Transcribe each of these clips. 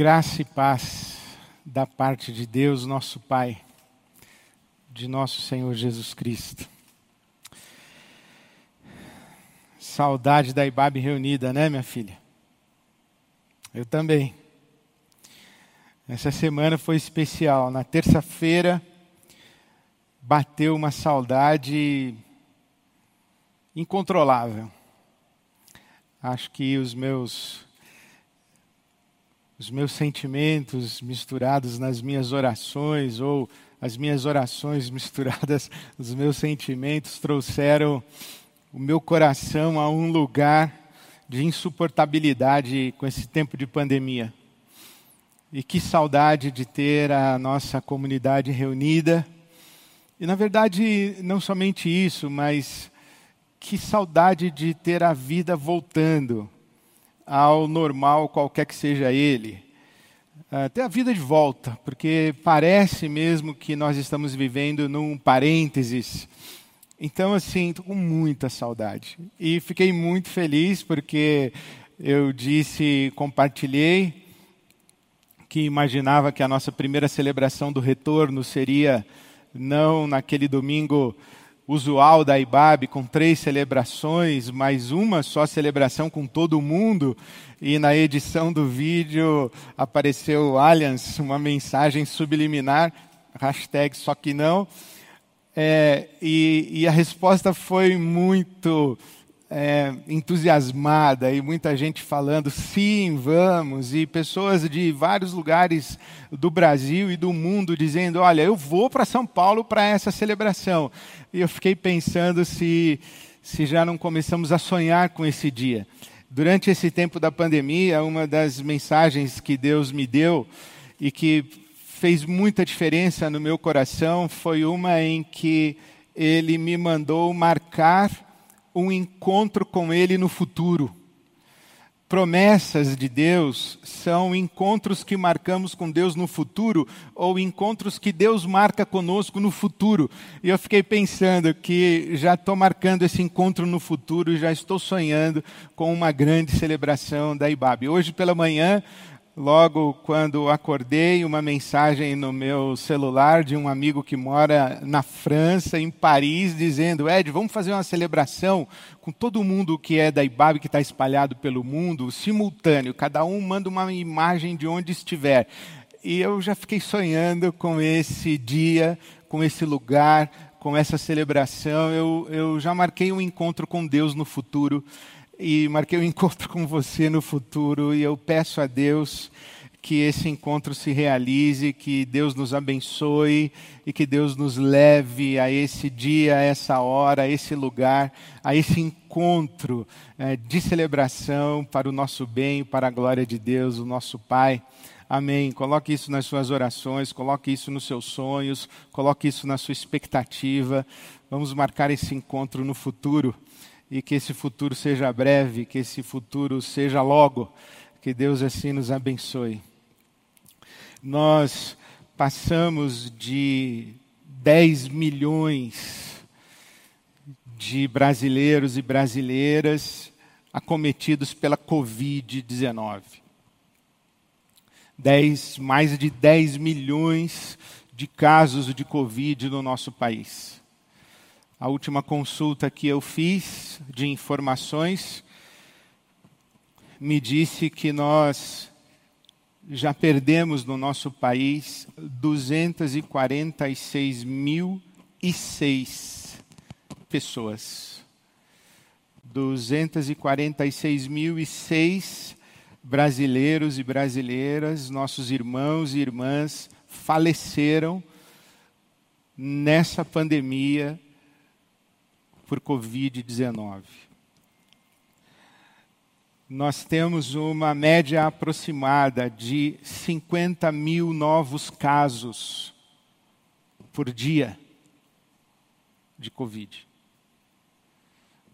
Graça e paz da parte de Deus, nosso Pai, de nosso Senhor Jesus Cristo. Saudade da Ibabe reunida, né, minha filha? Eu também. Essa semana foi especial. Na terça-feira bateu uma saudade incontrolável. Acho que os meus os meus sentimentos misturados nas minhas orações, ou as minhas orações misturadas nos meus sentimentos, trouxeram o meu coração a um lugar de insuportabilidade com esse tempo de pandemia. E que saudade de ter a nossa comunidade reunida. E, na verdade, não somente isso, mas que saudade de ter a vida voltando ao normal, qualquer que seja ele. Ter a vida de volta, porque parece mesmo que nós estamos vivendo num parênteses. Então, assim, estou com muita saudade. E fiquei muito feliz porque eu disse, compartilhei, que imaginava que a nossa primeira celebração do retorno seria não naquele domingo usual da IBAB, com três celebrações, mais uma só celebração com todo mundo. E na edição do vídeo apareceu Allianz, uma mensagem subliminar, hashtag só que não. É, e, e a resposta foi muito é, entusiasmada e muita gente falando sim, vamos, e pessoas de vários lugares do Brasil e do mundo dizendo: olha, eu vou para São Paulo para essa celebração. E eu fiquei pensando se, se já não começamos a sonhar com esse dia. Durante esse tempo da pandemia, uma das mensagens que Deus me deu e que fez muita diferença no meu coração foi uma em que Ele me mandou marcar um encontro com Ele no futuro. Promessas de Deus são encontros que marcamos com Deus no futuro ou encontros que Deus marca conosco no futuro. E eu fiquei pensando que já estou marcando esse encontro no futuro e já estou sonhando com uma grande celebração da IBAB. Hoje pela manhã logo quando acordei, uma mensagem no meu celular de um amigo que mora na França, em Paris, dizendo: Ed, vamos fazer uma celebração com todo mundo que é da IBAB, que está espalhado pelo mundo, simultâneo, cada um manda uma imagem de onde estiver. E eu já fiquei sonhando com esse dia, com esse lugar, com essa celebração. Eu, eu já marquei um encontro com Deus no futuro e marquei um encontro com você no futuro e eu peço a Deus que esse encontro se realize, que Deus nos abençoe e que Deus nos leve a esse dia, a essa hora, a esse lugar, a esse encontro é, de celebração para o nosso bem, para a glória de Deus, o nosso Pai. Amém. Coloque isso nas suas orações, coloque isso nos seus sonhos, coloque isso na sua expectativa. Vamos marcar esse encontro no futuro e que esse futuro seja breve, que esse futuro seja logo. Que Deus assim nos abençoe. Nós passamos de 10 milhões de brasileiros e brasileiras acometidos pela Covid-19. mais de 10 milhões de casos de Covid no nosso país. A última consulta que eu fiz de informações me disse que nós já perdemos no nosso país 246.006 pessoas. 246.006 brasileiros e brasileiras, nossos irmãos e irmãs, faleceram nessa pandemia por Covid-19. Nós temos uma média aproximada de 50 mil novos casos por dia de Covid.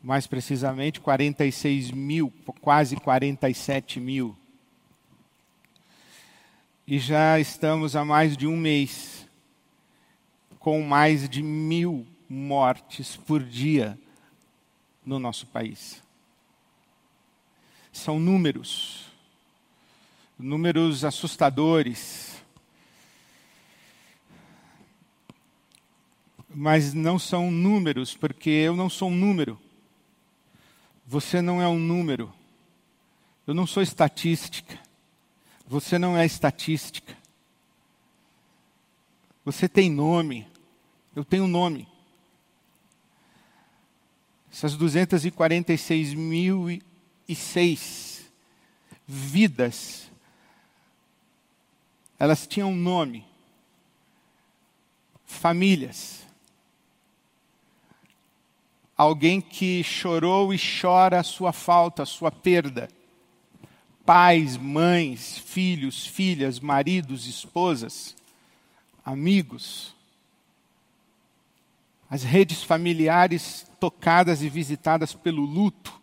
Mais precisamente, 46 mil, quase 47 mil. E já estamos há mais de um mês com mais de mil mortes por dia no nosso país. São números. números assustadores. Mas não são números, porque eu não sou um número. Você não é um número. Eu não sou estatística. Você não é estatística. Você tem nome. Eu tenho nome. Essas 246.006 vidas, elas tinham nome. Famílias. Alguém que chorou e chora a sua falta, a sua perda pais, mães, filhos, filhas, maridos, esposas, amigos. As redes familiares tocadas e visitadas pelo luto.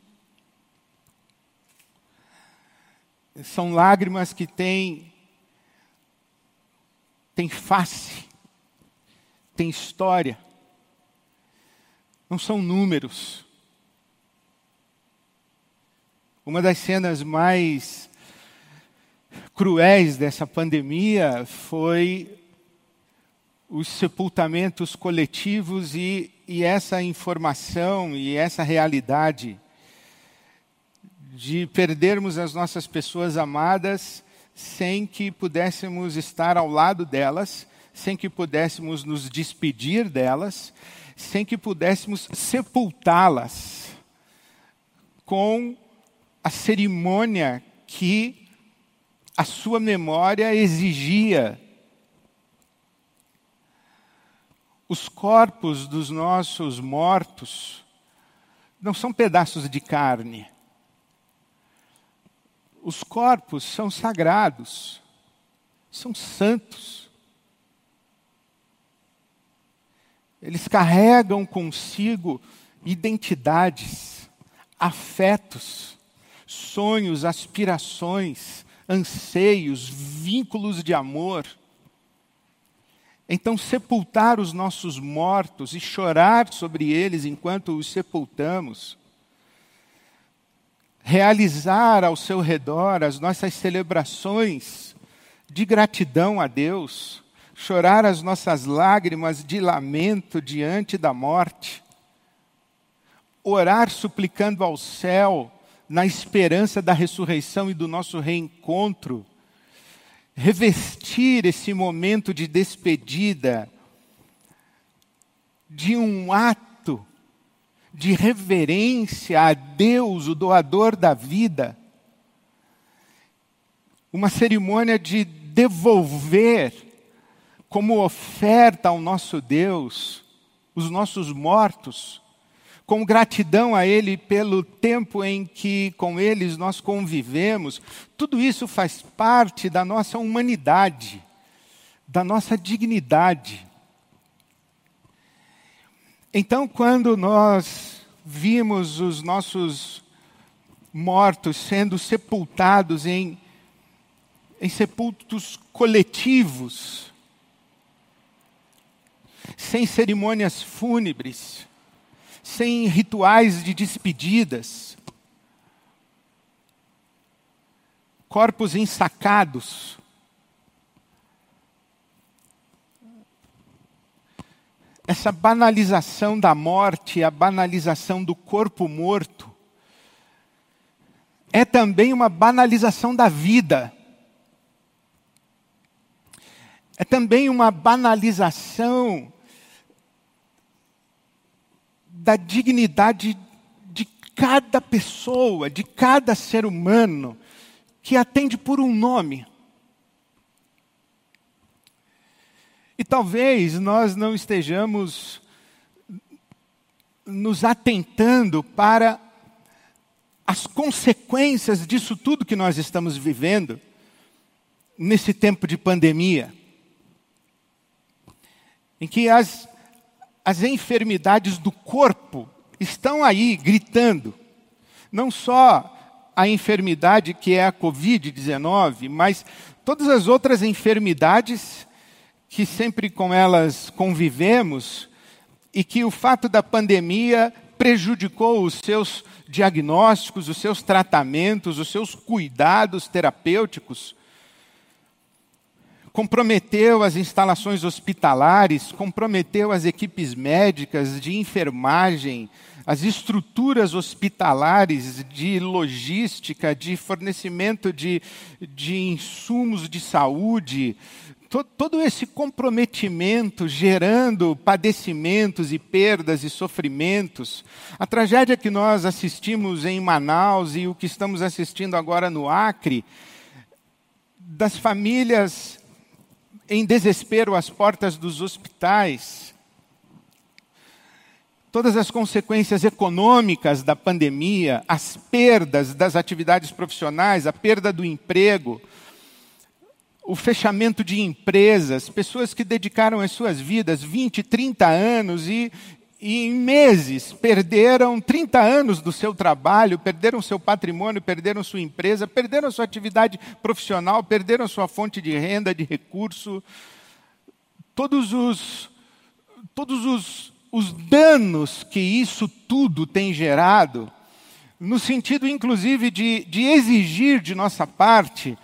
São lágrimas que têm, têm face, têm história. Não são números. Uma das cenas mais cruéis dessa pandemia foi os sepultamentos coletivos e, e essa informação e essa realidade de perdermos as nossas pessoas amadas sem que pudéssemos estar ao lado delas, sem que pudéssemos nos despedir delas, sem que pudéssemos sepultá-las com a cerimônia que a sua memória exigia. Os corpos dos nossos mortos não são pedaços de carne. Os corpos são sagrados, são santos. Eles carregam consigo identidades, afetos, sonhos, aspirações, anseios, vínculos de amor. Então, sepultar os nossos mortos e chorar sobre eles enquanto os sepultamos, realizar ao seu redor as nossas celebrações de gratidão a Deus, chorar as nossas lágrimas de lamento diante da morte, orar suplicando ao céu na esperança da ressurreição e do nosso reencontro, revestir esse momento de despedida de um ato de reverência a Deus, o doador da vida, uma cerimônia de devolver como oferta ao nosso Deus os nossos mortos com gratidão a Ele pelo tempo em que com eles nós convivemos, tudo isso faz parte da nossa humanidade, da nossa dignidade. Então, quando nós vimos os nossos mortos sendo sepultados em, em sepultos coletivos, sem cerimônias fúnebres, sem rituais de despedidas, corpos ensacados. Essa banalização da morte, a banalização do corpo morto, é também uma banalização da vida. É também uma banalização da dignidade de cada pessoa, de cada ser humano, que atende por um nome. E talvez nós não estejamos nos atentando para as consequências disso tudo que nós estamos vivendo nesse tempo de pandemia, em que as as enfermidades do corpo estão aí gritando. Não só a enfermidade que é a Covid-19, mas todas as outras enfermidades que sempre com elas convivemos e que o fato da pandemia prejudicou os seus diagnósticos, os seus tratamentos, os seus cuidados terapêuticos comprometeu as instalações hospitalares, comprometeu as equipes médicas de enfermagem, as estruturas hospitalares de logística, de fornecimento de, de insumos de saúde, todo esse comprometimento gerando padecimentos e perdas e sofrimentos, a tragédia que nós assistimos em Manaus e o que estamos assistindo agora no Acre, das famílias em desespero às portas dos hospitais, todas as consequências econômicas da pandemia, as perdas das atividades profissionais, a perda do emprego, o fechamento de empresas, pessoas que dedicaram as suas vidas 20, 30 anos e, e em meses perderam 30 anos do seu trabalho, perderam seu patrimônio, perderam sua empresa, perderam sua atividade profissional, perderam sua fonte de renda, de recurso. Todos os, todos os, os danos que isso tudo tem gerado, no sentido inclusive de, de exigir de nossa parte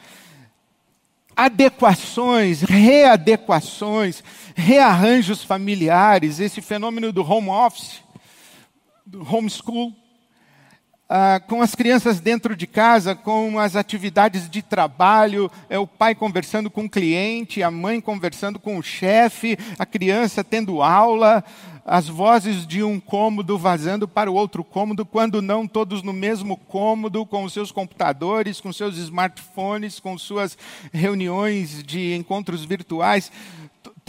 adequações, readequações, rearranjos familiares, esse fenômeno do home office, do homeschool, ah, com as crianças dentro de casa, com as atividades de trabalho, é o pai conversando com o cliente, a mãe conversando com o chefe, a criança tendo aula, as vozes de um cômodo vazando para o outro cômodo, quando não todos no mesmo cômodo, com os seus computadores, com seus smartphones, com suas reuniões de encontros virtuais.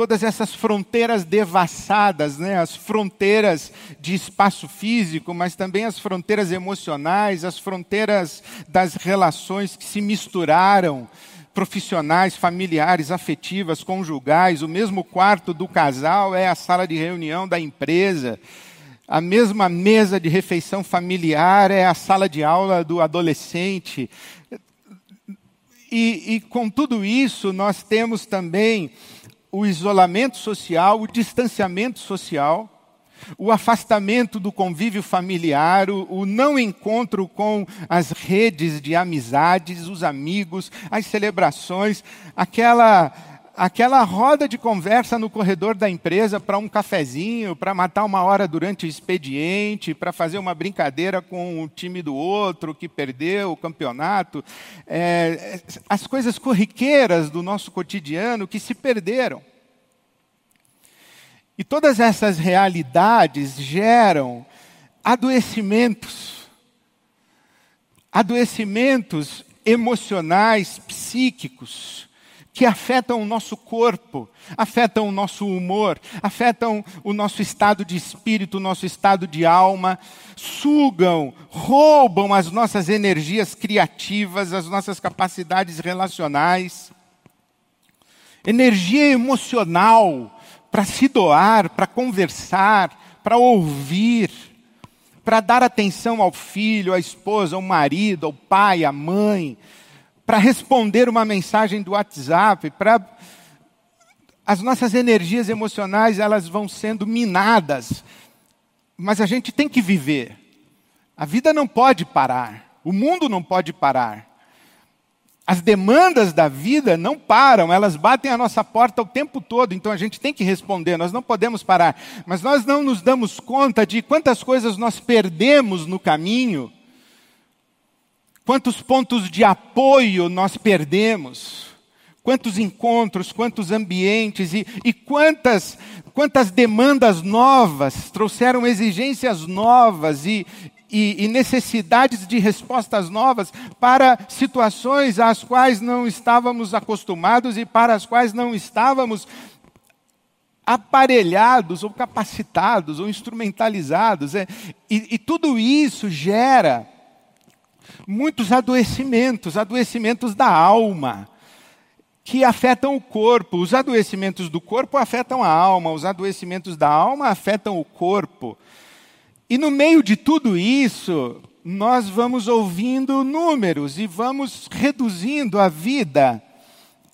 Todas essas fronteiras devassadas, né? as fronteiras de espaço físico, mas também as fronteiras emocionais, as fronteiras das relações que se misturaram, profissionais, familiares, afetivas, conjugais, o mesmo quarto do casal é a sala de reunião da empresa, a mesma mesa de refeição familiar é a sala de aula do adolescente. E, e com tudo isso, nós temos também o isolamento social, o distanciamento social o afastamento do convívio familiar, o, o, não encontro com as redes de amizades, os amigos, as celebrações, aquela aquela roda de conversa no corredor da empresa para um cafezinho, para matar uma hora durante o expediente, para fazer uma brincadeira com o time do outro que perdeu o campeonato, é, as coisas corriqueiras do nosso cotidiano que se perderam. E todas essas realidades geram adoecimentos. Adoecimentos emocionais, psíquicos, que afetam o nosso corpo, afetam o nosso humor, afetam o nosso estado de espírito, o nosso estado de alma, sugam, roubam as nossas energias criativas, as nossas capacidades relacionais. Energia emocional para se doar, para conversar, para ouvir, para dar atenção ao filho, à esposa, ao marido, ao pai, à mãe, para responder uma mensagem do WhatsApp, para as nossas energias emocionais elas vão sendo minadas. Mas a gente tem que viver. A vida não pode parar. O mundo não pode parar. As demandas da vida não param, elas batem a nossa porta o tempo todo, então a gente tem que responder, nós não podemos parar. Mas nós não nos damos conta de quantas coisas nós perdemos no caminho, quantos pontos de apoio nós perdemos, quantos encontros, quantos ambientes e, e quantas, quantas demandas novas trouxeram exigências novas e, e, e, necessidades de respostas novas para situações às quais não estávamos acostumados e para as quais não estávamos aparelhados ou capacitados ou instrumentalizados. É, e, e tudo isso gera muitos adoecimentos, adoecimentos da alma, que afetam o corpo. Os adoecimentos do corpo afetam a alma, os adoecimentos da alma afetam o corpo. E no meio de tudo isso, nós vamos ouvindo números e vamos reduzindo a vida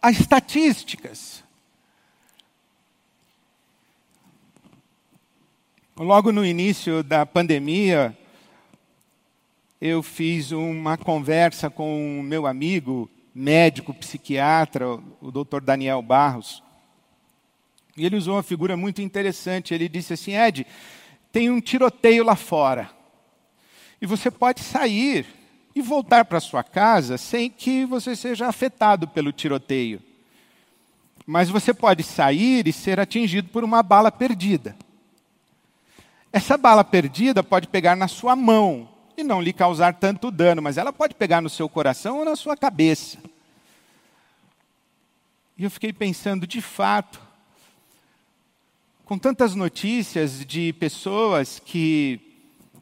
a estatísticas. Logo no início da pandemia, eu fiz uma conversa com o meu amigo médico, psiquiatra, o doutor Daniel Barros. E ele usou uma figura muito interessante. Ele disse assim: Ed, tem um tiroteio lá fora. E você pode sair e voltar para sua casa sem que você seja afetado pelo tiroteio. Mas você pode sair e ser atingido por uma bala perdida. Essa bala perdida pode pegar na sua mão e não lhe causar tanto dano, mas ela pode pegar no seu coração ou na sua cabeça. E eu fiquei pensando, de fato, com tantas notícias de pessoas que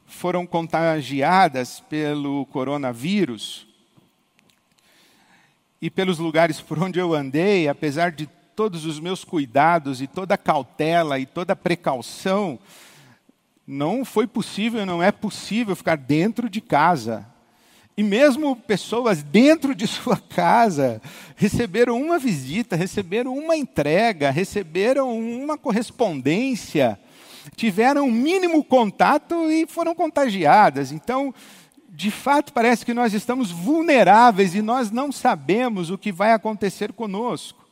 foram contagiadas pelo coronavírus, e pelos lugares por onde eu andei, apesar de todos os meus cuidados e toda a cautela e toda a precaução, não foi possível, não é possível ficar dentro de casa. E mesmo pessoas dentro de sua casa receberam uma visita, receberam uma entrega, receberam uma correspondência, tiveram um mínimo contato e foram contagiadas. Então, de fato, parece que nós estamos vulneráveis e nós não sabemos o que vai acontecer conosco.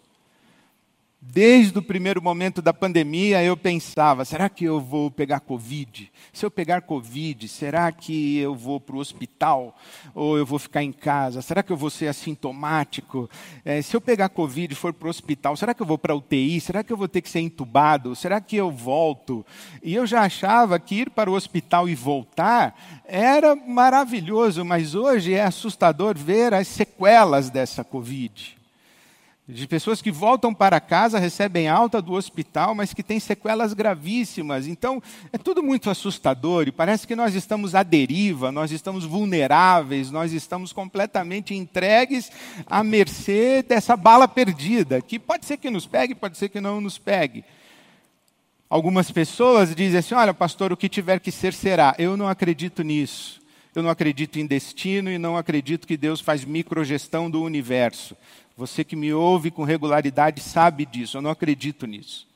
Desde o primeiro momento da pandemia, eu pensava: será que eu vou pegar Covid? Se eu pegar Covid, será que eu vou para o hospital? Ou eu vou ficar em casa? Será que eu vou ser assintomático? É, se eu pegar Covid e for para o hospital, será que eu vou para UTI? Será que eu vou ter que ser entubado? Será que eu volto? E eu já achava que ir para o hospital e voltar era maravilhoso, mas hoje é assustador ver as sequelas dessa Covid de pessoas que voltam para casa, recebem alta do hospital, mas que têm sequelas gravíssimas. Então, é tudo muito assustador e parece que nós estamos à deriva, nós estamos vulneráveis, nós estamos completamente entregues à mercê dessa bala perdida, que pode ser que nos pegue, pode ser que não nos pegue. Algumas pessoas dizem assim: olha, pastor, o que tiver que ser, será. Eu não acredito nisso. Eu não acredito em destino e não acredito que Deus faz microgestão do universo. Você que me ouve com regularidade sabe disso, eu não acredito nisso.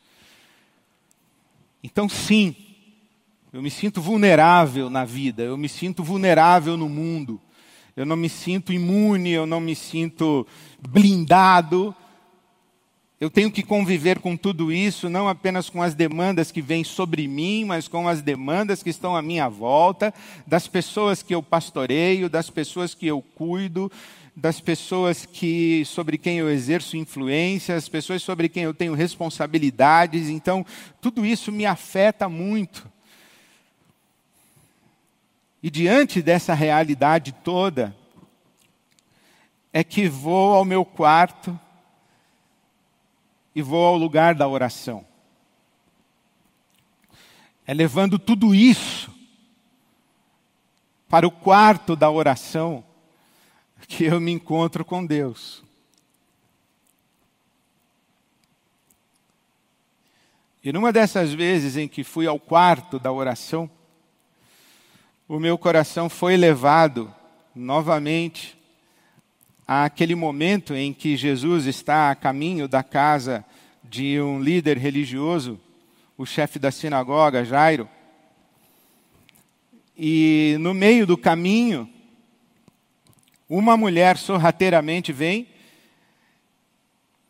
Então, sim, eu me sinto vulnerável na vida, eu me sinto vulnerável no mundo. Eu não me sinto imune, eu não me sinto blindado. Eu tenho que conviver com tudo isso, não apenas com as demandas que vêm sobre mim, mas com as demandas que estão à minha volta, das pessoas que eu pastoreio, das pessoas que eu cuido, das pessoas que sobre quem eu exerço influência, as pessoas sobre quem eu tenho responsabilidades. Então, tudo isso me afeta muito. E diante dessa realidade toda, é que vou ao meu quarto e vou ao lugar da oração. É levando tudo isso para o quarto da oração que eu me encontro com Deus. E numa dessas vezes em que fui ao quarto da oração, o meu coração foi levado novamente àquele momento em que Jesus está a caminho da casa de um líder religioso, o chefe da sinagoga, Jairo. E no meio do caminho, uma mulher sorrateiramente vem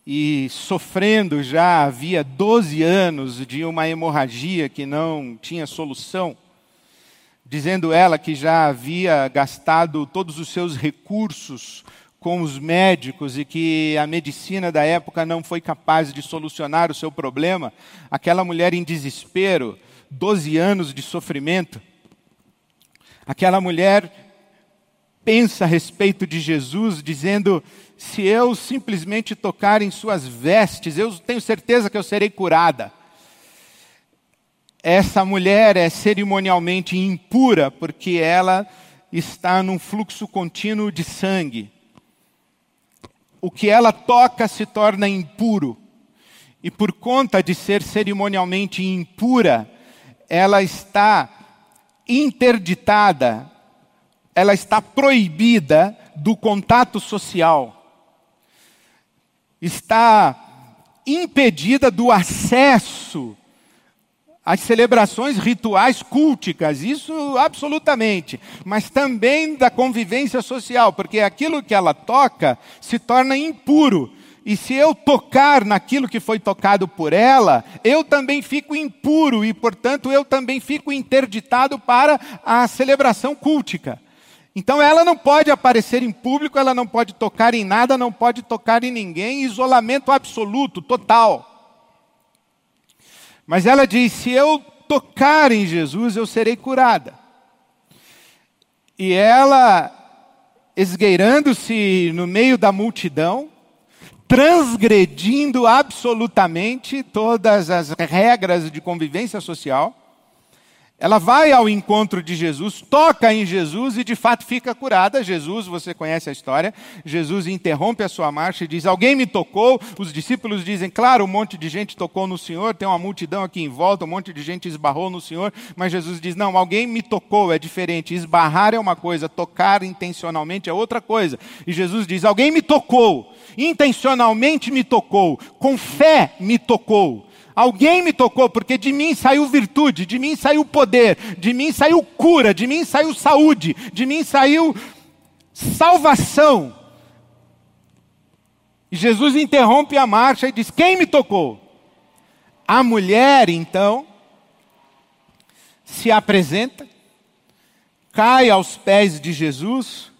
e sofrendo já havia 12 anos de uma hemorragia que não tinha solução, dizendo ela que já havia gastado todos os seus recursos com os médicos e que a medicina da época não foi capaz de solucionar o seu problema, aquela mulher em desespero, 12 anos de sofrimento, aquela mulher pensa a respeito de Jesus, dizendo: se eu simplesmente tocar em suas vestes, eu tenho certeza que eu serei curada. Essa mulher é cerimonialmente impura porque ela está num fluxo contínuo de sangue. O que ela toca se torna impuro. E por conta de ser cerimonialmente impura, ela está interditada ela está proibida do contato social, está impedida do acesso as celebrações rituais culticas, isso absolutamente, mas também da convivência social, porque aquilo que ela toca se torna impuro. E se eu tocar naquilo que foi tocado por ela, eu também fico impuro e, portanto, eu também fico interditado para a celebração cultica. Então ela não pode aparecer em público, ela não pode tocar em nada, não pode tocar em ninguém, isolamento absoluto, total. Mas ela diz: se eu tocar em Jesus, eu serei curada. E ela, esgueirando-se no meio da multidão, transgredindo absolutamente todas as regras de convivência social, ela vai ao encontro de Jesus, toca em Jesus e de fato fica curada. Jesus, você conhece a história, Jesus interrompe a sua marcha e diz: Alguém me tocou. Os discípulos dizem: Claro, um monte de gente tocou no Senhor, tem uma multidão aqui em volta, um monte de gente esbarrou no Senhor. Mas Jesus diz: Não, alguém me tocou, é diferente. Esbarrar é uma coisa, tocar intencionalmente é outra coisa. E Jesus diz: Alguém me tocou, intencionalmente me tocou, com fé me tocou. Alguém me tocou, porque de mim saiu virtude, de mim saiu poder, de mim saiu cura, de mim saiu saúde, de mim saiu salvação. E Jesus interrompe a marcha e diz: Quem me tocou? A mulher, então, se apresenta, cai aos pés de Jesus,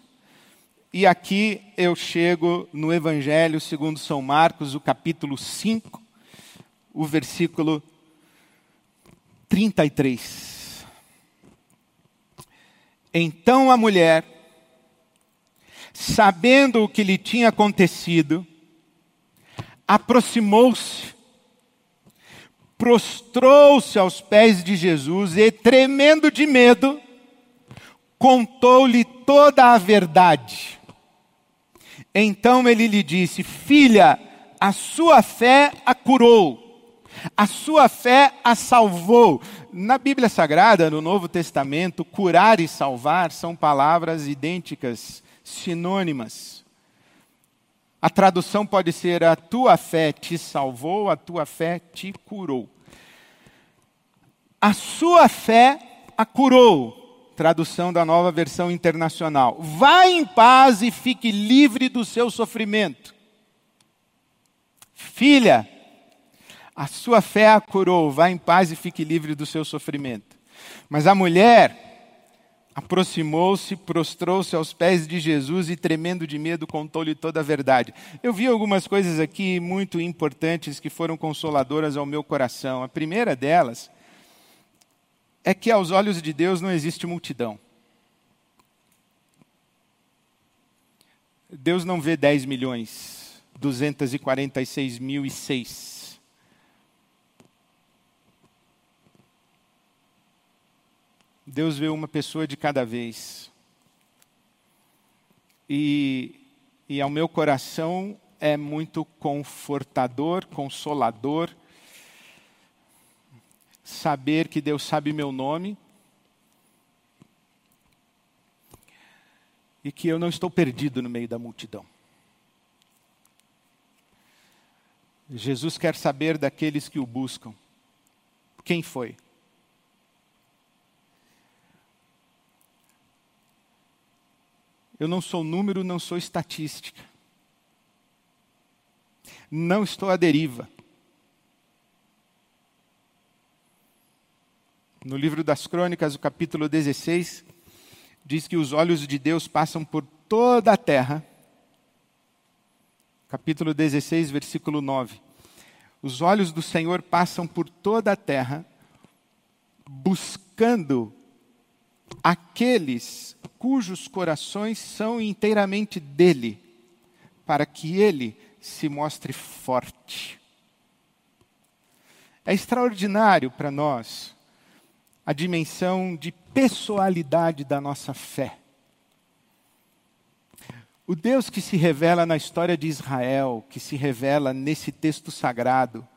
e aqui eu chego no Evangelho segundo São Marcos, o capítulo 5 o versículo 33. Então a mulher, sabendo o que lhe tinha acontecido, aproximou-se, prostrou-se aos pés de Jesus e, tremendo de medo, contou-lhe toda a verdade. Então ele lhe disse: Filha, a sua fé a curou a sua fé a salvou. Na Bíblia Sagrada, no Novo Testamento, curar e salvar são palavras idênticas, sinônimas. A tradução pode ser: a tua fé te salvou, a tua fé te curou. A sua fé a curou. Tradução da nova versão internacional. Vá em paz e fique livre do seu sofrimento. Filha, a sua fé a curou, vá em paz e fique livre do seu sofrimento. Mas a mulher aproximou-se, prostrou-se aos pés de Jesus e, tremendo de medo, contou-lhe toda a verdade. Eu vi algumas coisas aqui muito importantes que foram consoladoras ao meu coração. A primeira delas é que aos olhos de Deus não existe multidão. Deus não vê 10 milhões, 246 mil e seis. Deus vê uma pessoa de cada vez. E, e ao meu coração é muito confortador, consolador, saber que Deus sabe meu nome e que eu não estou perdido no meio da multidão. Jesus quer saber daqueles que o buscam. Quem foi? Eu não sou número, não sou estatística. Não estou à deriva. No livro das Crônicas, o capítulo 16, diz que os olhos de Deus passam por toda a terra. Capítulo 16, versículo 9. Os olhos do Senhor passam por toda a terra, buscando aqueles cujos corações são inteiramente dele, para que ele se mostre forte. É extraordinário para nós a dimensão de pessoalidade da nossa fé. O Deus que se revela na história de Israel, que se revela nesse texto sagrado,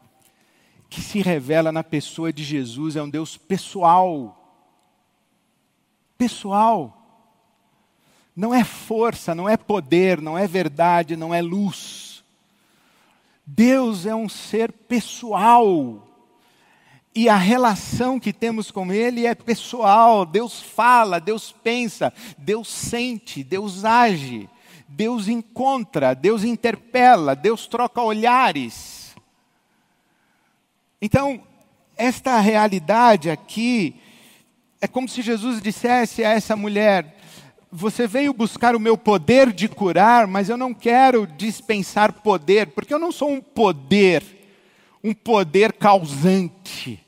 que se revela na pessoa de Jesus, é um Deus pessoal. Pessoal. Não é força, não é poder, não é verdade, não é luz. Deus é um ser pessoal. e a relação que temos com Ele é pessoal. Deus fala, Deus pensa, Deus sente, Deus age, Deus encontra, Deus interpela, Deus troca olhares. Então, esta realidade aqui é como se Jesus dissesse a essa mulher: Você veio buscar o meu poder de curar, mas eu não quero dispensar poder, porque eu não sou um poder, um poder causante.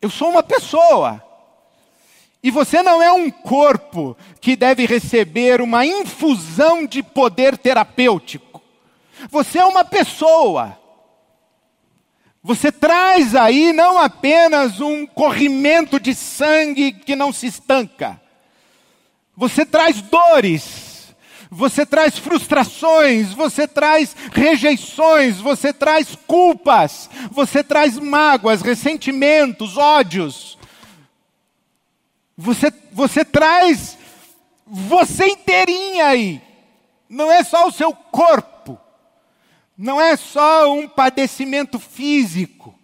Eu sou uma pessoa. E você não é um corpo que deve receber uma infusão de poder terapêutico. Você é uma pessoa. Você traz aí não apenas um corrimento de sangue que não se estanca. Você traz dores, você traz frustrações, você traz rejeições, você traz culpas, você traz mágoas, ressentimentos, ódios. Você, você traz você inteirinha aí. Não é só o seu corpo. Não é só um padecimento físico.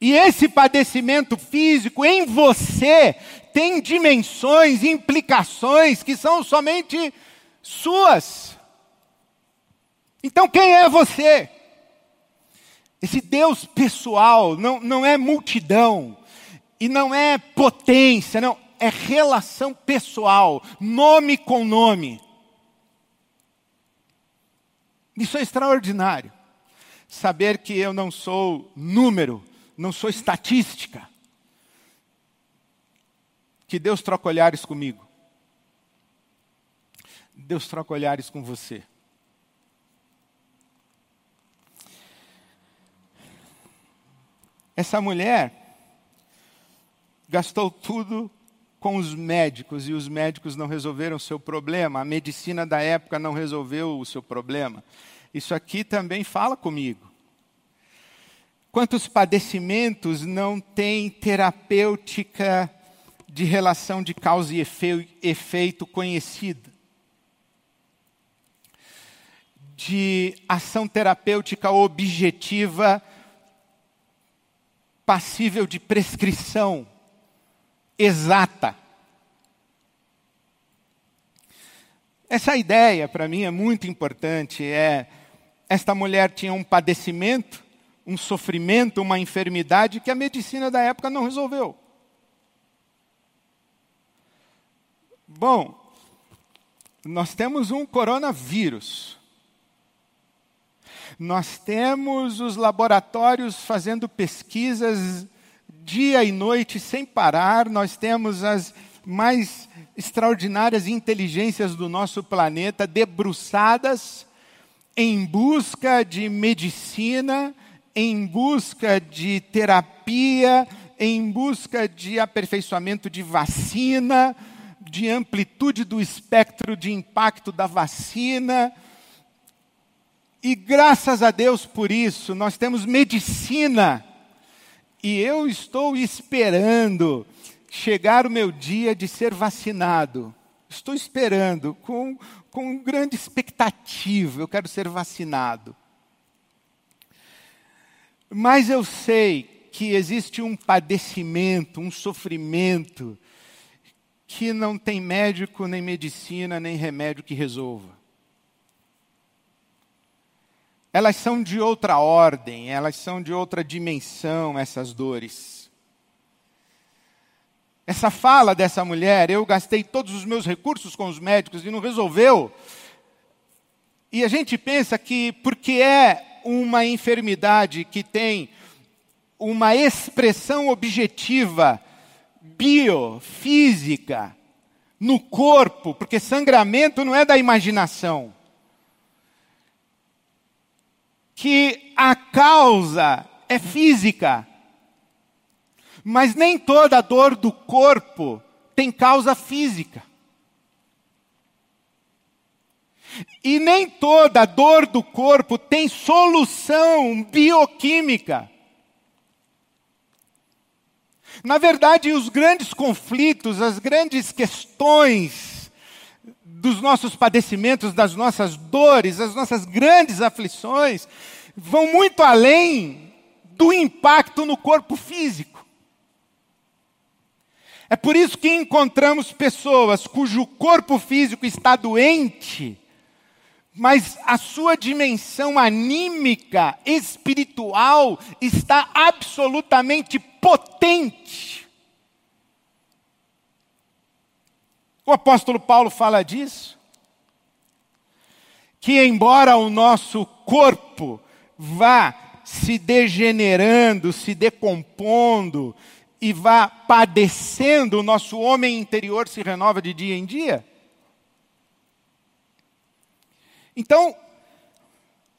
E esse padecimento físico em você tem dimensões, implicações que são somente suas. Então, quem é você? Esse Deus pessoal não, não é multidão e não é potência, não, é relação pessoal, nome com nome. Isso é extraordinário. Saber que eu não sou número, não sou estatística. Que Deus troca olhares comigo. Deus troca olhares com você. Essa mulher gastou tudo com os médicos e os médicos não resolveram o seu problema, a medicina da época não resolveu o seu problema. Isso aqui também fala comigo. Quantos padecimentos não têm terapêutica de relação de causa e efeito conhecida? De ação terapêutica objetiva passível de prescrição exata. Essa ideia, para mim, é muito importante. É, esta mulher tinha um padecimento, um sofrimento, uma enfermidade que a medicina da época não resolveu. Bom, nós temos um coronavírus. Nós temos os laboratórios fazendo pesquisas dia e noite sem parar, nós temos as mais extraordinárias inteligências do nosso planeta debruçadas em busca de medicina, em busca de terapia, em busca de aperfeiçoamento de vacina, de amplitude do espectro de impacto da vacina. E graças a Deus por isso, nós temos medicina e eu estou esperando chegar o meu dia de ser vacinado. Estou esperando com, com grande expectativa. Eu quero ser vacinado. Mas eu sei que existe um padecimento, um sofrimento, que não tem médico, nem medicina, nem remédio que resolva. elas são de outra ordem, elas são de outra dimensão, essas dores. Essa fala dessa mulher, eu gastei todos os meus recursos com os médicos e não resolveu. E a gente pensa que porque é uma enfermidade que tem uma expressão objetiva, biofísica, no corpo, porque sangramento não é da imaginação que a causa é física. Mas nem toda dor do corpo tem causa física. E nem toda dor do corpo tem solução bioquímica. Na verdade, os grandes conflitos, as grandes questões dos nossos padecimentos, das nossas dores, as nossas grandes aflições, vão muito além do impacto no corpo físico. É por isso que encontramos pessoas cujo corpo físico está doente, mas a sua dimensão anímica, espiritual, está absolutamente potente. O apóstolo Paulo fala disso. Que, embora o nosso corpo vá se degenerando, se decompondo e vá padecendo, o nosso homem interior se renova de dia em dia. Então,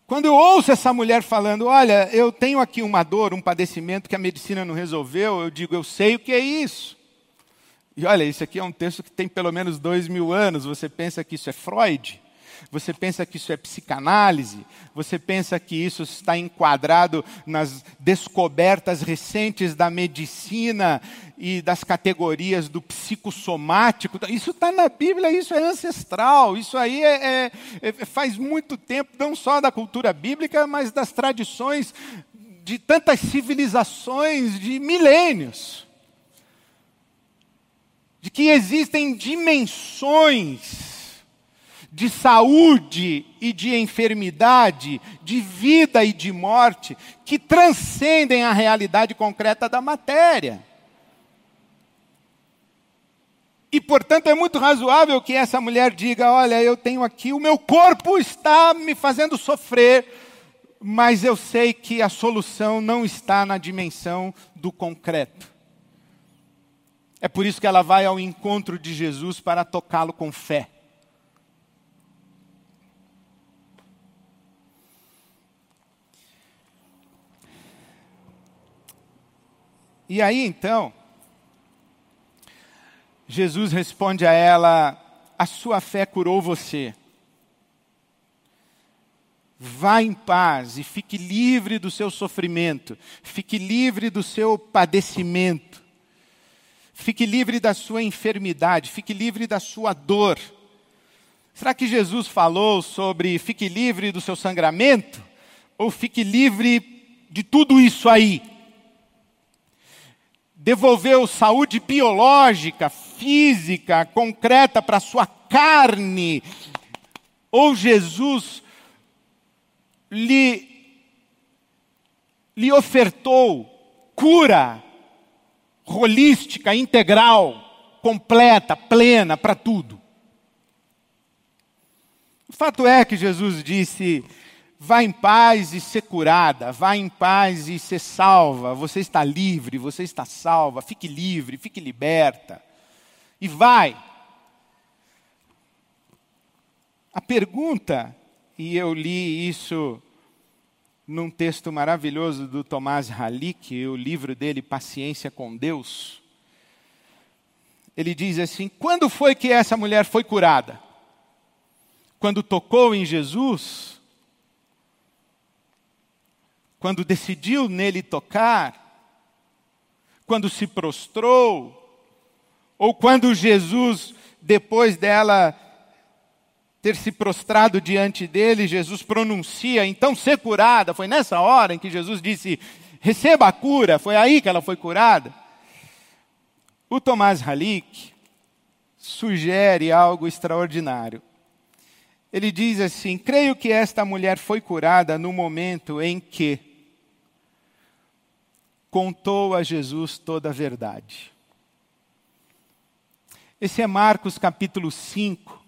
quando eu ouço essa mulher falando, olha, eu tenho aqui uma dor, um padecimento que a medicina não resolveu, eu digo, eu sei o que é isso. E olha, isso aqui é um texto que tem pelo menos dois mil anos, você pensa que isso é Freud? Você pensa que isso é psicanálise? Você pensa que isso está enquadrado nas descobertas recentes da medicina e das categorias do psicossomático? Isso está na Bíblia, isso é ancestral. Isso aí é, é, é, faz muito tempo, não só da cultura bíblica, mas das tradições de tantas civilizações de milênios. De que existem dimensões de saúde e de enfermidade, de vida e de morte, que transcendem a realidade concreta da matéria. E, portanto, é muito razoável que essa mulher diga: Olha, eu tenho aqui, o meu corpo está me fazendo sofrer, mas eu sei que a solução não está na dimensão do concreto. É por isso que ela vai ao encontro de Jesus para tocá-lo com fé. E aí então, Jesus responde a ela: A sua fé curou você. Vá em paz e fique livre do seu sofrimento, fique livre do seu padecimento, fique livre da sua enfermidade, fique livre da sua dor. Será que Jesus falou sobre fique livre do seu sangramento? Ou fique livre de tudo isso aí? Devolveu saúde biológica, física, concreta para sua carne, ou Jesus lhe, lhe ofertou cura holística, integral, completa, plena para tudo. O fato é que Jesus disse: Vá em paz e ser curada, vá em paz e ser salva. Você está livre, você está salva. Fique livre, fique liberta. E vai. A pergunta, e eu li isso num texto maravilhoso do Tomás Halik, o livro dele, Paciência com Deus. Ele diz assim: quando foi que essa mulher foi curada? Quando tocou em Jesus? Quando decidiu nele tocar, quando se prostrou, ou quando Jesus, depois dela ter se prostrado diante dele, Jesus pronuncia, então ser curada. Foi nessa hora em que Jesus disse: receba a cura. Foi aí que ela foi curada. O Tomás Halik sugere algo extraordinário. Ele diz assim: creio que esta mulher foi curada no momento em que contou a Jesus toda a verdade. Esse é Marcos capítulo 5,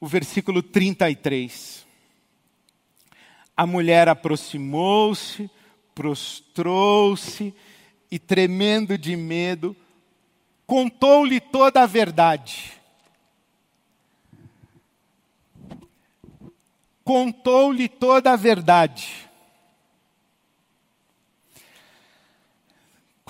o versículo 33. A mulher aproximou-se, prostrou-se e, tremendo de medo, contou-lhe toda a verdade. Contou-lhe toda a verdade.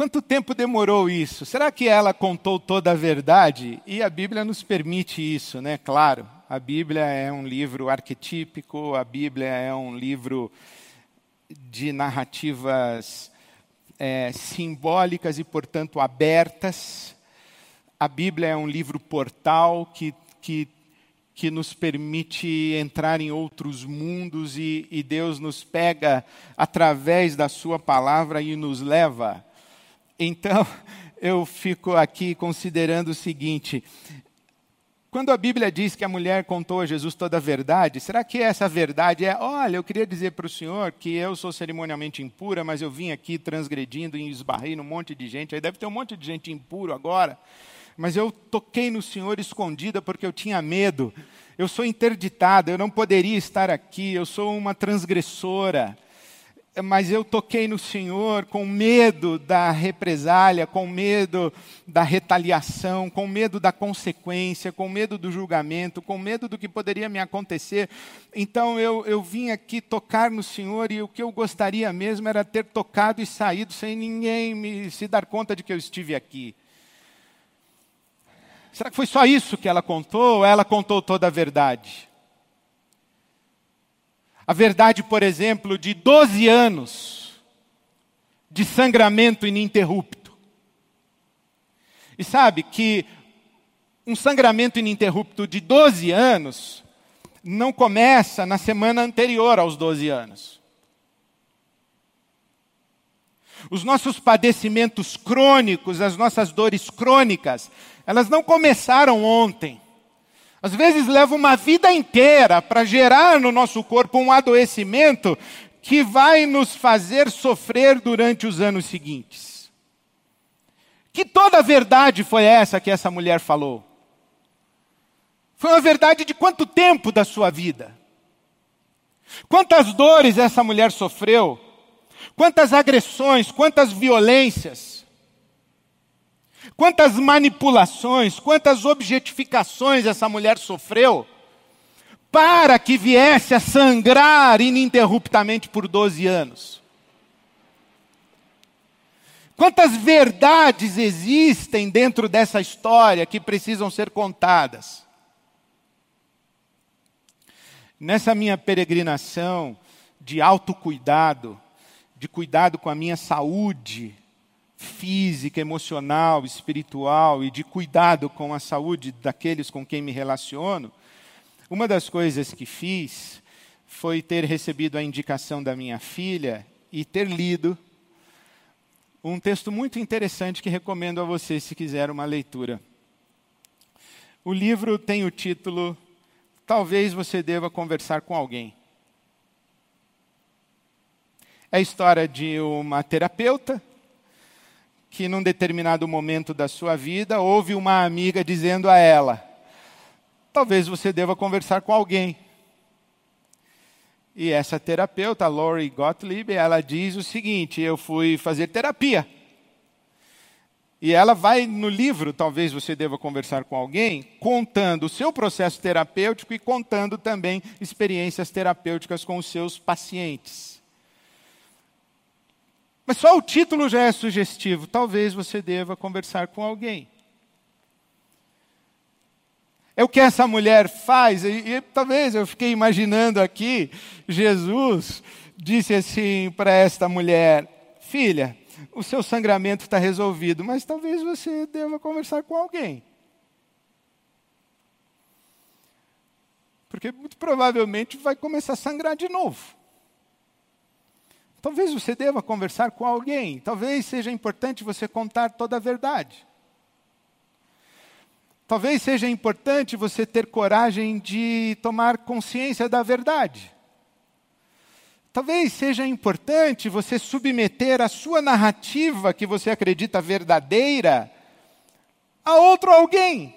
Quanto tempo demorou isso? Será que ela contou toda a verdade? E a Bíblia nos permite isso, né? Claro, a Bíblia é um livro arquetípico, a Bíblia é um livro de narrativas é, simbólicas e, portanto, abertas. A Bíblia é um livro portal que, que que nos permite entrar em outros mundos e, e Deus nos pega através da Sua palavra e nos leva. Então, eu fico aqui considerando o seguinte: quando a Bíblia diz que a mulher contou a Jesus toda a verdade, será que essa verdade é: olha, eu queria dizer para o senhor que eu sou cerimonialmente impura, mas eu vim aqui transgredindo e esbarrei num monte de gente, aí deve ter um monte de gente impuro agora, mas eu toquei no senhor escondida porque eu tinha medo, eu sou interditada, eu não poderia estar aqui, eu sou uma transgressora mas eu toquei no Senhor com medo da represália, com medo da retaliação, com medo da consequência, com medo do julgamento, com medo do que poderia me acontecer. Então eu, eu vim aqui tocar no Senhor e o que eu gostaria mesmo era ter tocado e saído sem ninguém me, se dar conta de que eu estive aqui. Será que foi só isso que ela contou ou ela contou toda a verdade? A verdade, por exemplo, de 12 anos de sangramento ininterrupto. E sabe que um sangramento ininterrupto de 12 anos não começa na semana anterior aos 12 anos. Os nossos padecimentos crônicos, as nossas dores crônicas, elas não começaram ontem. Às vezes leva uma vida inteira para gerar no nosso corpo um adoecimento que vai nos fazer sofrer durante os anos seguintes. Que toda a verdade foi essa que essa mulher falou? Foi uma verdade de quanto tempo da sua vida? Quantas dores essa mulher sofreu? Quantas agressões, quantas violências? Quantas manipulações, quantas objetificações essa mulher sofreu para que viesse a sangrar ininterruptamente por 12 anos? Quantas verdades existem dentro dessa história que precisam ser contadas? Nessa minha peregrinação de autocuidado, de cuidado com a minha saúde, física, emocional, espiritual e de cuidado com a saúde daqueles com quem me relaciono, uma das coisas que fiz foi ter recebido a indicação da minha filha e ter lido um texto muito interessante que recomendo a você se quiser uma leitura. O livro tem o título Talvez você deva conversar com alguém. É a história de uma terapeuta que num determinado momento da sua vida houve uma amiga dizendo a ela: talvez você deva conversar com alguém. E essa terapeuta, Lori Gottlieb, ela diz o seguinte: eu fui fazer terapia. E ela vai no livro, talvez você deva conversar com alguém, contando o seu processo terapêutico e contando também experiências terapêuticas com os seus pacientes. Mas só o título já é sugestivo. Talvez você deva conversar com alguém. É o que essa mulher faz, e, e talvez eu fiquei imaginando aqui, Jesus disse assim para esta mulher: Filha, o seu sangramento está resolvido, mas talvez você deva conversar com alguém. Porque muito provavelmente vai começar a sangrar de novo. Talvez você deva conversar com alguém, talvez seja importante você contar toda a verdade. Talvez seja importante você ter coragem de tomar consciência da verdade. Talvez seja importante você submeter a sua narrativa, que você acredita verdadeira, a outro alguém.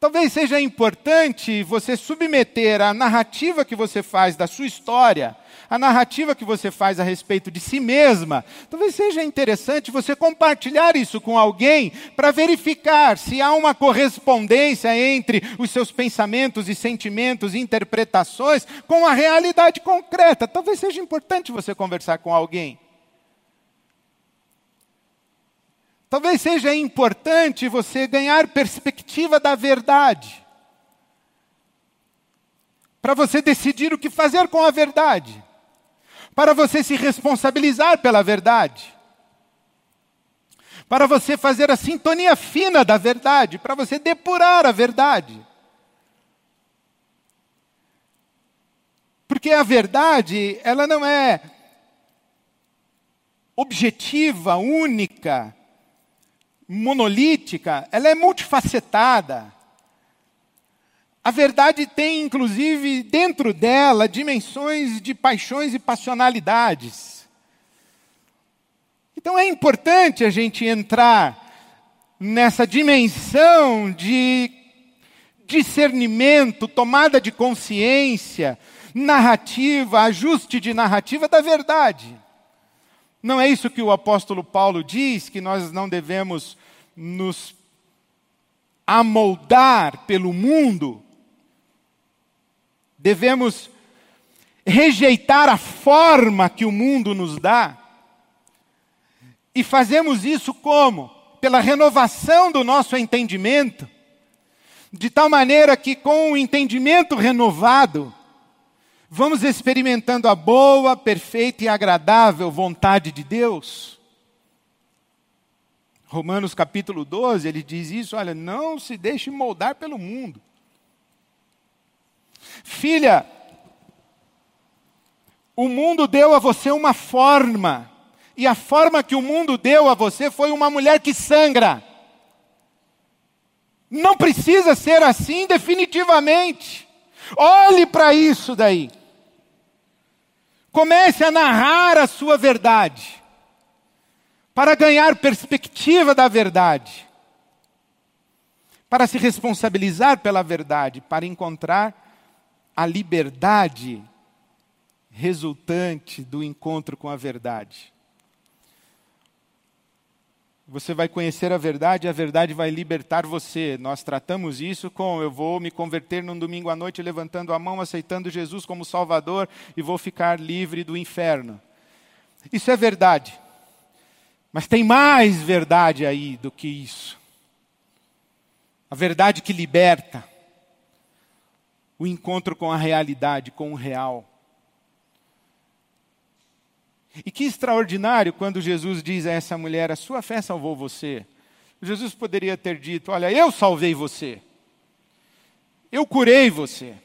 Talvez seja importante você submeter a narrativa que você faz da sua história a narrativa que você faz a respeito de si mesma, talvez seja interessante você compartilhar isso com alguém para verificar se há uma correspondência entre os seus pensamentos e sentimentos e interpretações com a realidade concreta. Talvez seja importante você conversar com alguém. Talvez seja importante você ganhar perspectiva da verdade. Para você decidir o que fazer com a verdade para você se responsabilizar pela verdade, para você fazer a sintonia fina da verdade, para você depurar a verdade. Porque a verdade, ela não é objetiva, única, monolítica, ela é multifacetada. A verdade tem, inclusive, dentro dela, dimensões de paixões e passionalidades. Então é importante a gente entrar nessa dimensão de discernimento, tomada de consciência, narrativa, ajuste de narrativa da verdade. Não é isso que o apóstolo Paulo diz, que nós não devemos nos amoldar pelo mundo, devemos rejeitar a forma que o mundo nos dá. E fazemos isso como? Pela renovação do nosso entendimento, de tal maneira que, com o entendimento renovado, vamos experimentando a boa, perfeita e agradável vontade de Deus. Romanos capítulo 12, ele diz isso: olha, não se deixe moldar pelo mundo. Filha, o mundo deu a você uma forma, e a forma que o mundo deu a você foi uma mulher que sangra. Não precisa ser assim definitivamente. Olhe para isso daí. Comece a narrar a sua verdade, para ganhar perspectiva da verdade, para se responsabilizar pela verdade, para encontrar a liberdade resultante do encontro com a verdade. Você vai conhecer a verdade e a verdade vai libertar você. Nós tratamos isso com eu vou me converter num domingo à noite levantando a mão, aceitando Jesus como Salvador e vou ficar livre do inferno. Isso é verdade. Mas tem mais verdade aí do que isso. A verdade que liberta. O encontro com a realidade, com o real. E que extraordinário quando Jesus diz a essa mulher: A sua fé salvou você. Jesus poderia ter dito: Olha, eu salvei você. Eu curei você.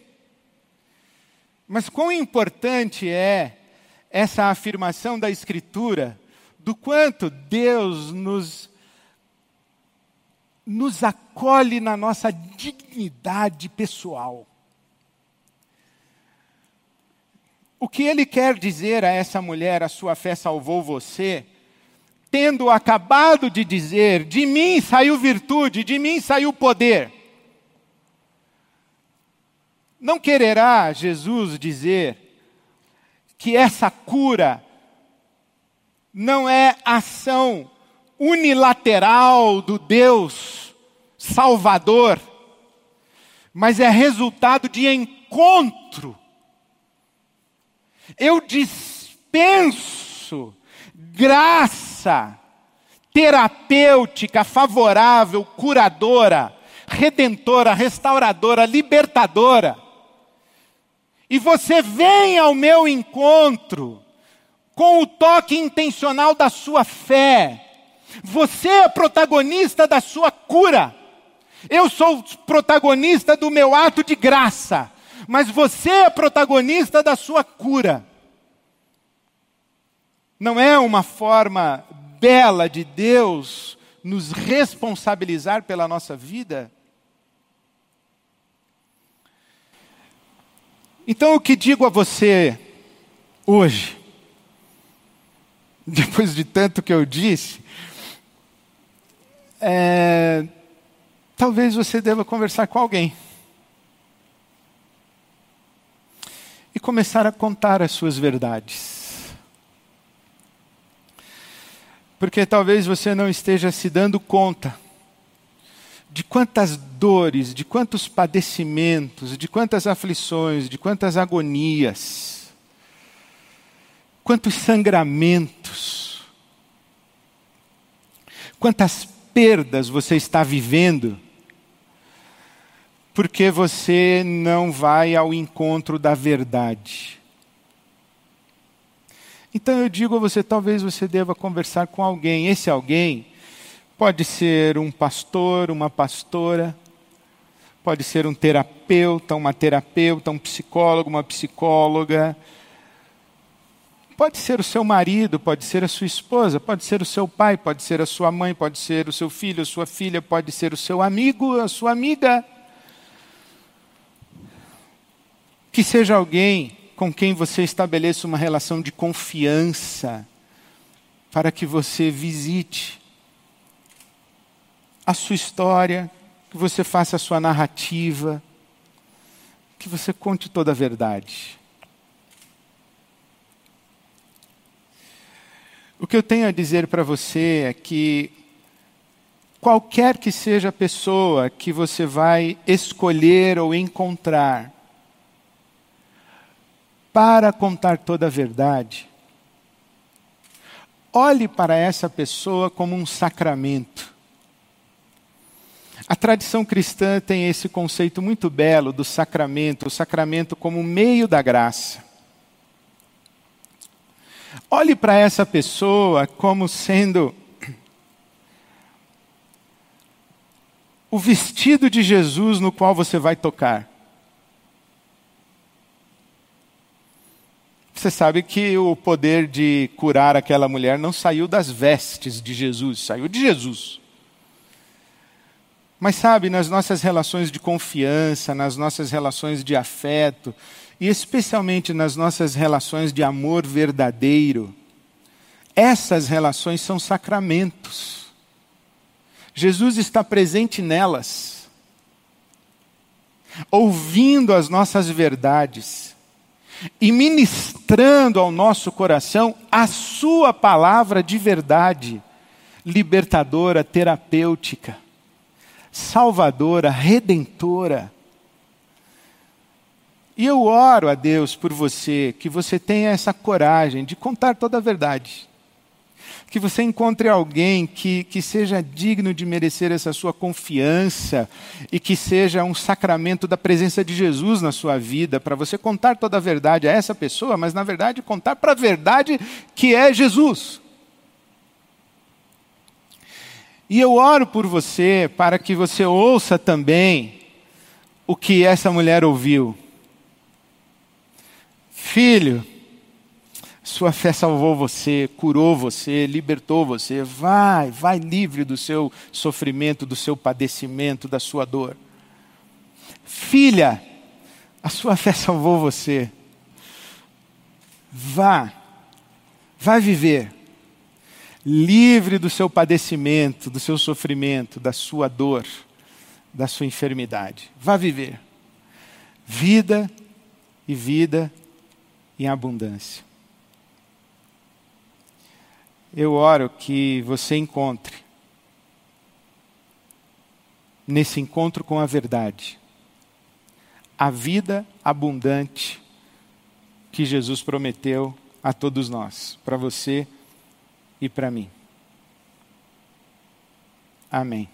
Mas quão importante é essa afirmação da Escritura do quanto Deus nos, nos acolhe na nossa dignidade pessoal. O que ele quer dizer a essa mulher, a sua fé salvou você, tendo acabado de dizer: de mim saiu virtude, de mim saiu poder. Não quererá Jesus dizer que essa cura não é ação unilateral do Deus Salvador, mas é resultado de encontro eu dispenso graça terapêutica, favorável, curadora, redentora, restauradora, libertadora. E você vem ao meu encontro com o toque intencional da sua fé. Você é protagonista da sua cura. Eu sou protagonista do meu ato de graça mas você é protagonista da sua cura. Não é uma forma bela de Deus nos responsabilizar pela nossa vida? Então, o que digo a você hoje, depois de tanto que eu disse, é, talvez você deva conversar com alguém. E começar a contar as suas verdades. Porque talvez você não esteja se dando conta de quantas dores, de quantos padecimentos, de quantas aflições, de quantas agonias, quantos sangramentos, quantas perdas você está vivendo porque você não vai ao encontro da verdade. Então eu digo a você, talvez você deva conversar com alguém. Esse alguém pode ser um pastor, uma pastora, pode ser um terapeuta, uma terapeuta, um psicólogo, uma psicóloga. Pode ser o seu marido, pode ser a sua esposa, pode ser o seu pai, pode ser a sua mãe, pode ser o seu filho, a sua filha, pode ser o seu amigo, a sua amiga. Que seja alguém com quem você estabeleça uma relação de confiança, para que você visite a sua história, que você faça a sua narrativa, que você conte toda a verdade. O que eu tenho a dizer para você é que qualquer que seja a pessoa que você vai escolher ou encontrar para contar toda a verdade, olhe para essa pessoa como um sacramento. A tradição cristã tem esse conceito muito belo do sacramento, o sacramento como meio da graça. Olhe para essa pessoa como sendo o vestido de Jesus no qual você vai tocar. Você sabe que o poder de curar aquela mulher não saiu das vestes de Jesus, saiu de Jesus. Mas sabe, nas nossas relações de confiança, nas nossas relações de afeto, e especialmente nas nossas relações de amor verdadeiro, essas relações são sacramentos. Jesus está presente nelas, ouvindo as nossas verdades e ministrando ao nosso coração a Sua palavra de verdade, libertadora, terapêutica salvadora, redentora. E eu oro a Deus por você, que você tenha essa coragem de contar toda a verdade. Que você encontre alguém que, que seja digno de merecer essa sua confiança e que seja um sacramento da presença de Jesus na sua vida, para você contar toda a verdade a essa pessoa, mas na verdade contar para a verdade que é Jesus. E eu oro por você para que você ouça também o que essa mulher ouviu. Filho, sua fé salvou você, curou você, libertou você. Vai, vai livre do seu sofrimento, do seu padecimento, da sua dor. Filha, a sua fé salvou você. Vá, vai viver livre do seu padecimento, do seu sofrimento, da sua dor, da sua enfermidade. Vá viver. Vida e vida em abundância. Eu oro que você encontre, nesse encontro com a verdade, a vida abundante que Jesus prometeu a todos nós, para você e para mim. Amém.